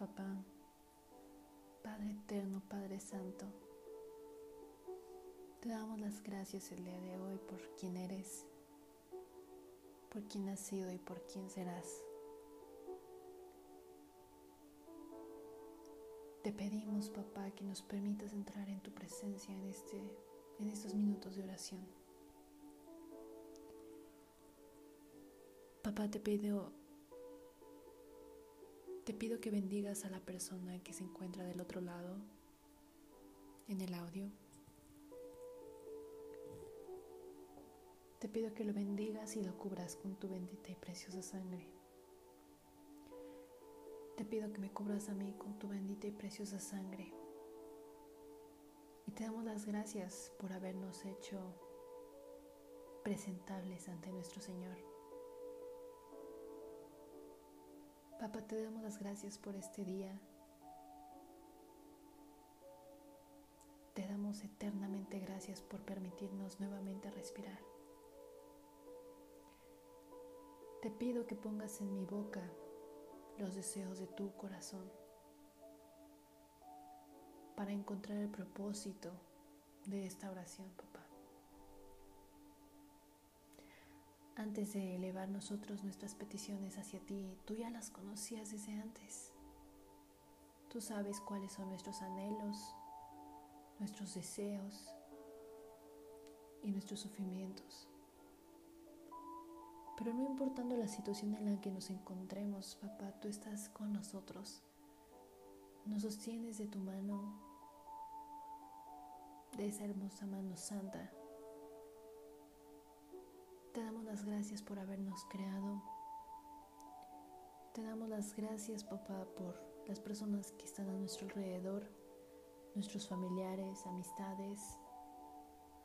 papá, Padre eterno, Padre Santo. Te damos las gracias el día de hoy por quien eres, por quien has sido y por quien serás. Te pedimos, papá, que nos permitas entrar en tu presencia en, este, en estos minutos de oración. Papá, te pido, te pido que bendigas a la persona que se encuentra del otro lado en el audio. Te pido que lo bendigas y lo cubras con tu bendita y preciosa sangre. Te pido que me cubras a mí con tu bendita y preciosa sangre. Y te damos las gracias por habernos hecho presentables ante nuestro Señor. Papá, te damos las gracias por este día. Te damos eternamente gracias por permitirnos nuevamente respirar. Te pido que pongas en mi boca los deseos de tu corazón para encontrar el propósito de esta oración, Antes de elevar nosotros nuestras peticiones hacia ti, tú ya las conocías desde antes. Tú sabes cuáles son nuestros anhelos, nuestros deseos y nuestros sufrimientos. Pero no importando la situación en la que nos encontremos, papá, tú estás con nosotros. Nos sostienes de tu mano, de esa hermosa mano santa. Te damos las gracias por habernos creado. Te damos las gracias, papá, por las personas que están a nuestro alrededor, nuestros familiares, amistades.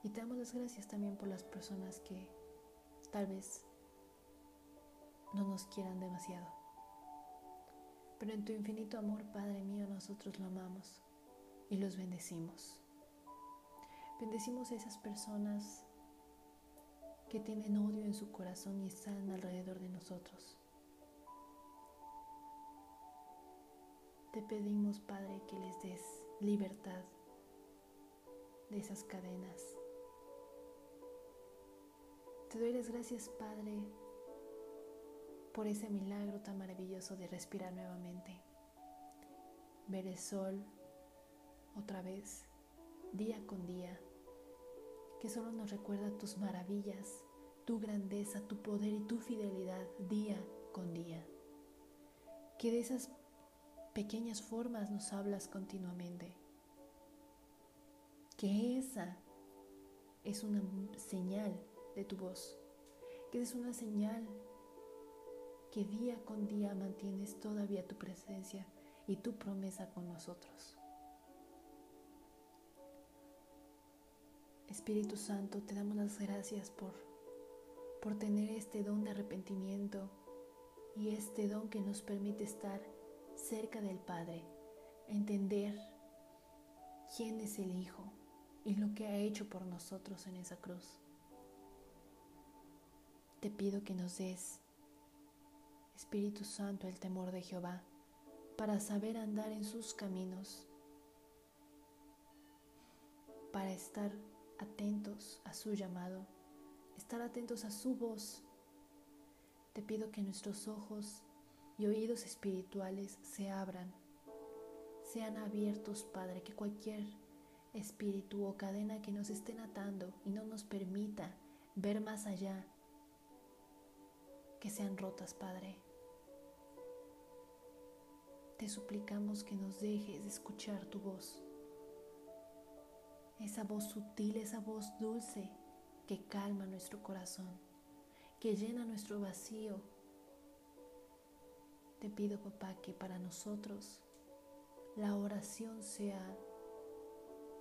Y te damos las gracias también por las personas que tal vez no nos quieran demasiado. Pero en tu infinito amor, Padre mío, nosotros lo amamos y los bendecimos. Bendecimos a esas personas que tienen odio en su corazón y están alrededor de nosotros. Te pedimos, Padre, que les des libertad de esas cadenas. Te doy las gracias, Padre, por ese milagro tan maravilloso de respirar nuevamente, ver el sol otra vez, día con día, que solo nos recuerda tus maravillas, tu grandeza, tu poder y tu fidelidad día con día. Que de esas pequeñas formas nos hablas continuamente. Que esa es una señal de tu voz. Que es una señal que día con día mantienes todavía tu presencia y tu promesa con nosotros. Espíritu Santo, te damos las gracias por, por tener este don de arrepentimiento y este don que nos permite estar cerca del Padre, entender quién es el Hijo y lo que ha hecho por nosotros en esa cruz. Te pido que nos des Espíritu Santo, el temor de Jehová, para saber andar en sus caminos, para estar atentos a su llamado, estar atentos a su voz. Te pido que nuestros ojos y oídos espirituales se abran, sean abiertos, Padre, que cualquier espíritu o cadena que nos estén atando y no nos permita ver más allá, que sean rotas, Padre. Te suplicamos que nos dejes de escuchar tu voz. Esa voz sutil, esa voz dulce que calma nuestro corazón, que llena nuestro vacío. Te pido, papá, que para nosotros la oración sea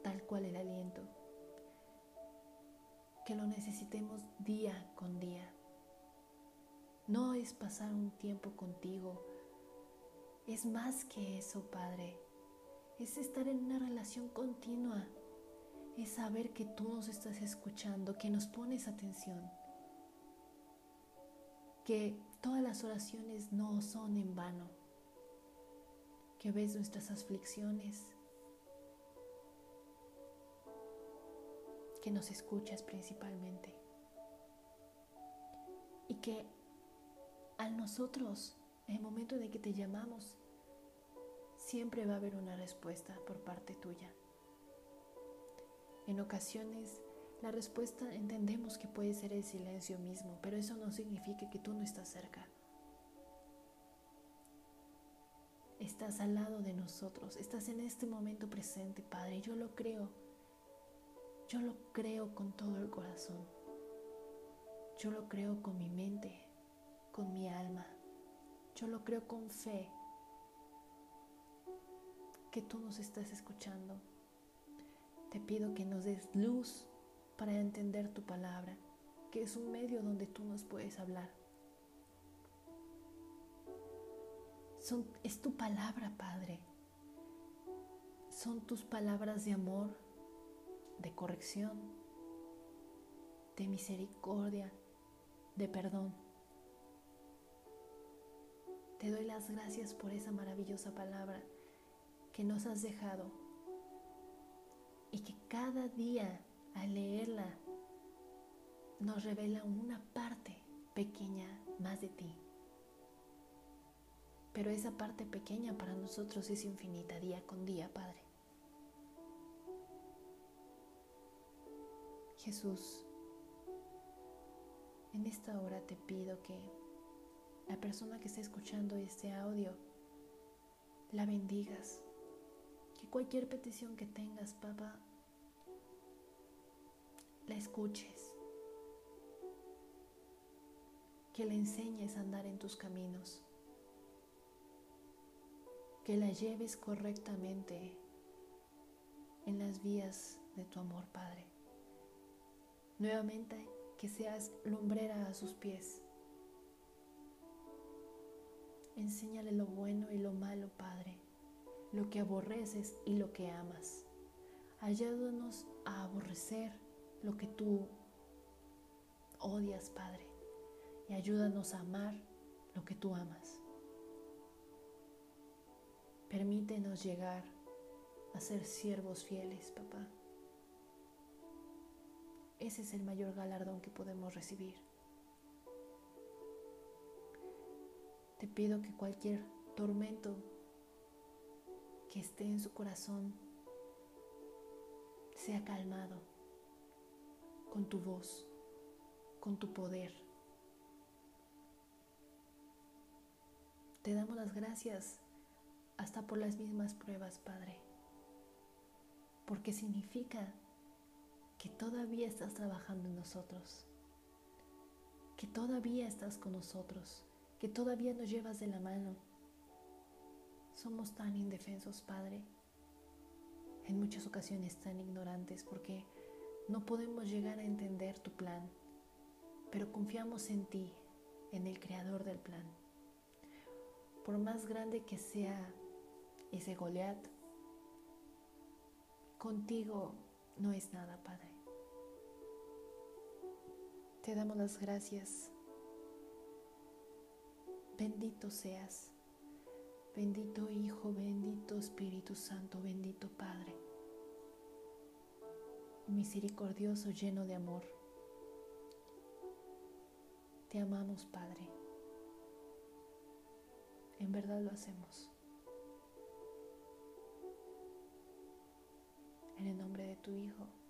tal cual el aliento, que lo necesitemos día con día. No es pasar un tiempo contigo es más que eso, Padre. Es estar en una relación continua. Es saber que tú nos estás escuchando, que nos pones atención. Que todas las oraciones no son en vano. que ves nuestras aflicciones, que nos escuchas principalmente y que al nosotros, en el momento de que te llamamos, siempre va a haber una respuesta por parte tuya. En ocasiones la respuesta entendemos que puede ser el silencio mismo, pero eso no significa que tú no estás cerca. Estás al lado de nosotros, estás en este momento presente, Padre. Yo lo creo. Yo lo creo con todo el corazón. Yo lo creo con mi mente, con mi alma. Yo lo creo con fe que tú nos estás escuchando. Te pido que nos des luz para entender tu palabra, que es un medio donde tú nos puedes hablar. Son, es tu palabra, Padre. Son tus palabras de amor, de corrección, de misericordia, de perdón. Te doy las gracias por esa maravillosa palabra que nos has dejado y que cada día al leerla nos revela una parte pequeña más de ti. Pero esa parte pequeña para nosotros es infinita día con día, Padre. Jesús, en esta hora te pido que la persona que esté escuchando este audio la bendigas. Cualquier petición que tengas, papá, la escuches. Que le enseñes a andar en tus caminos. Que la lleves correctamente en las vías de tu amor, Padre. Nuevamente, que seas lumbrera a sus pies. Enséñale lo bueno y lo malo, Padre, lo que aborreces y lo que amas. Ayúdanos a aborrecer lo que tú odias, Padre, y ayúdanos a amar lo que tú amas. Permítenos llegar a ser siervos fieles, papá. Ese es el mayor galardón que podemos recibir. Te pido que cualquier tormento que esté en su corazón sea calmado con tu voz, con tu poder. Te damos las gracias hasta por las mismas pruebas, Padre, porque significa que todavía estás trabajando en nosotros, que todavía estás con nosotros, que todavía nos llevas de la mano. Somos tan indefensos, Padre, en muchas ocasiones tan ignorantes porque no podemos llegar a entender tu plan, pero confiamos en ti, en el creador del plan. Por más grande que sea ese Goliat, contigo no es nada, Padre. Te damos las gracias. Bendito seas. Bendito Hijo, bendito Espíritu Santo, bendito Padre. Misericordioso, lleno de amor. Te amamos, Padre. En verdad lo hacemos. En el nombre de tu Hijo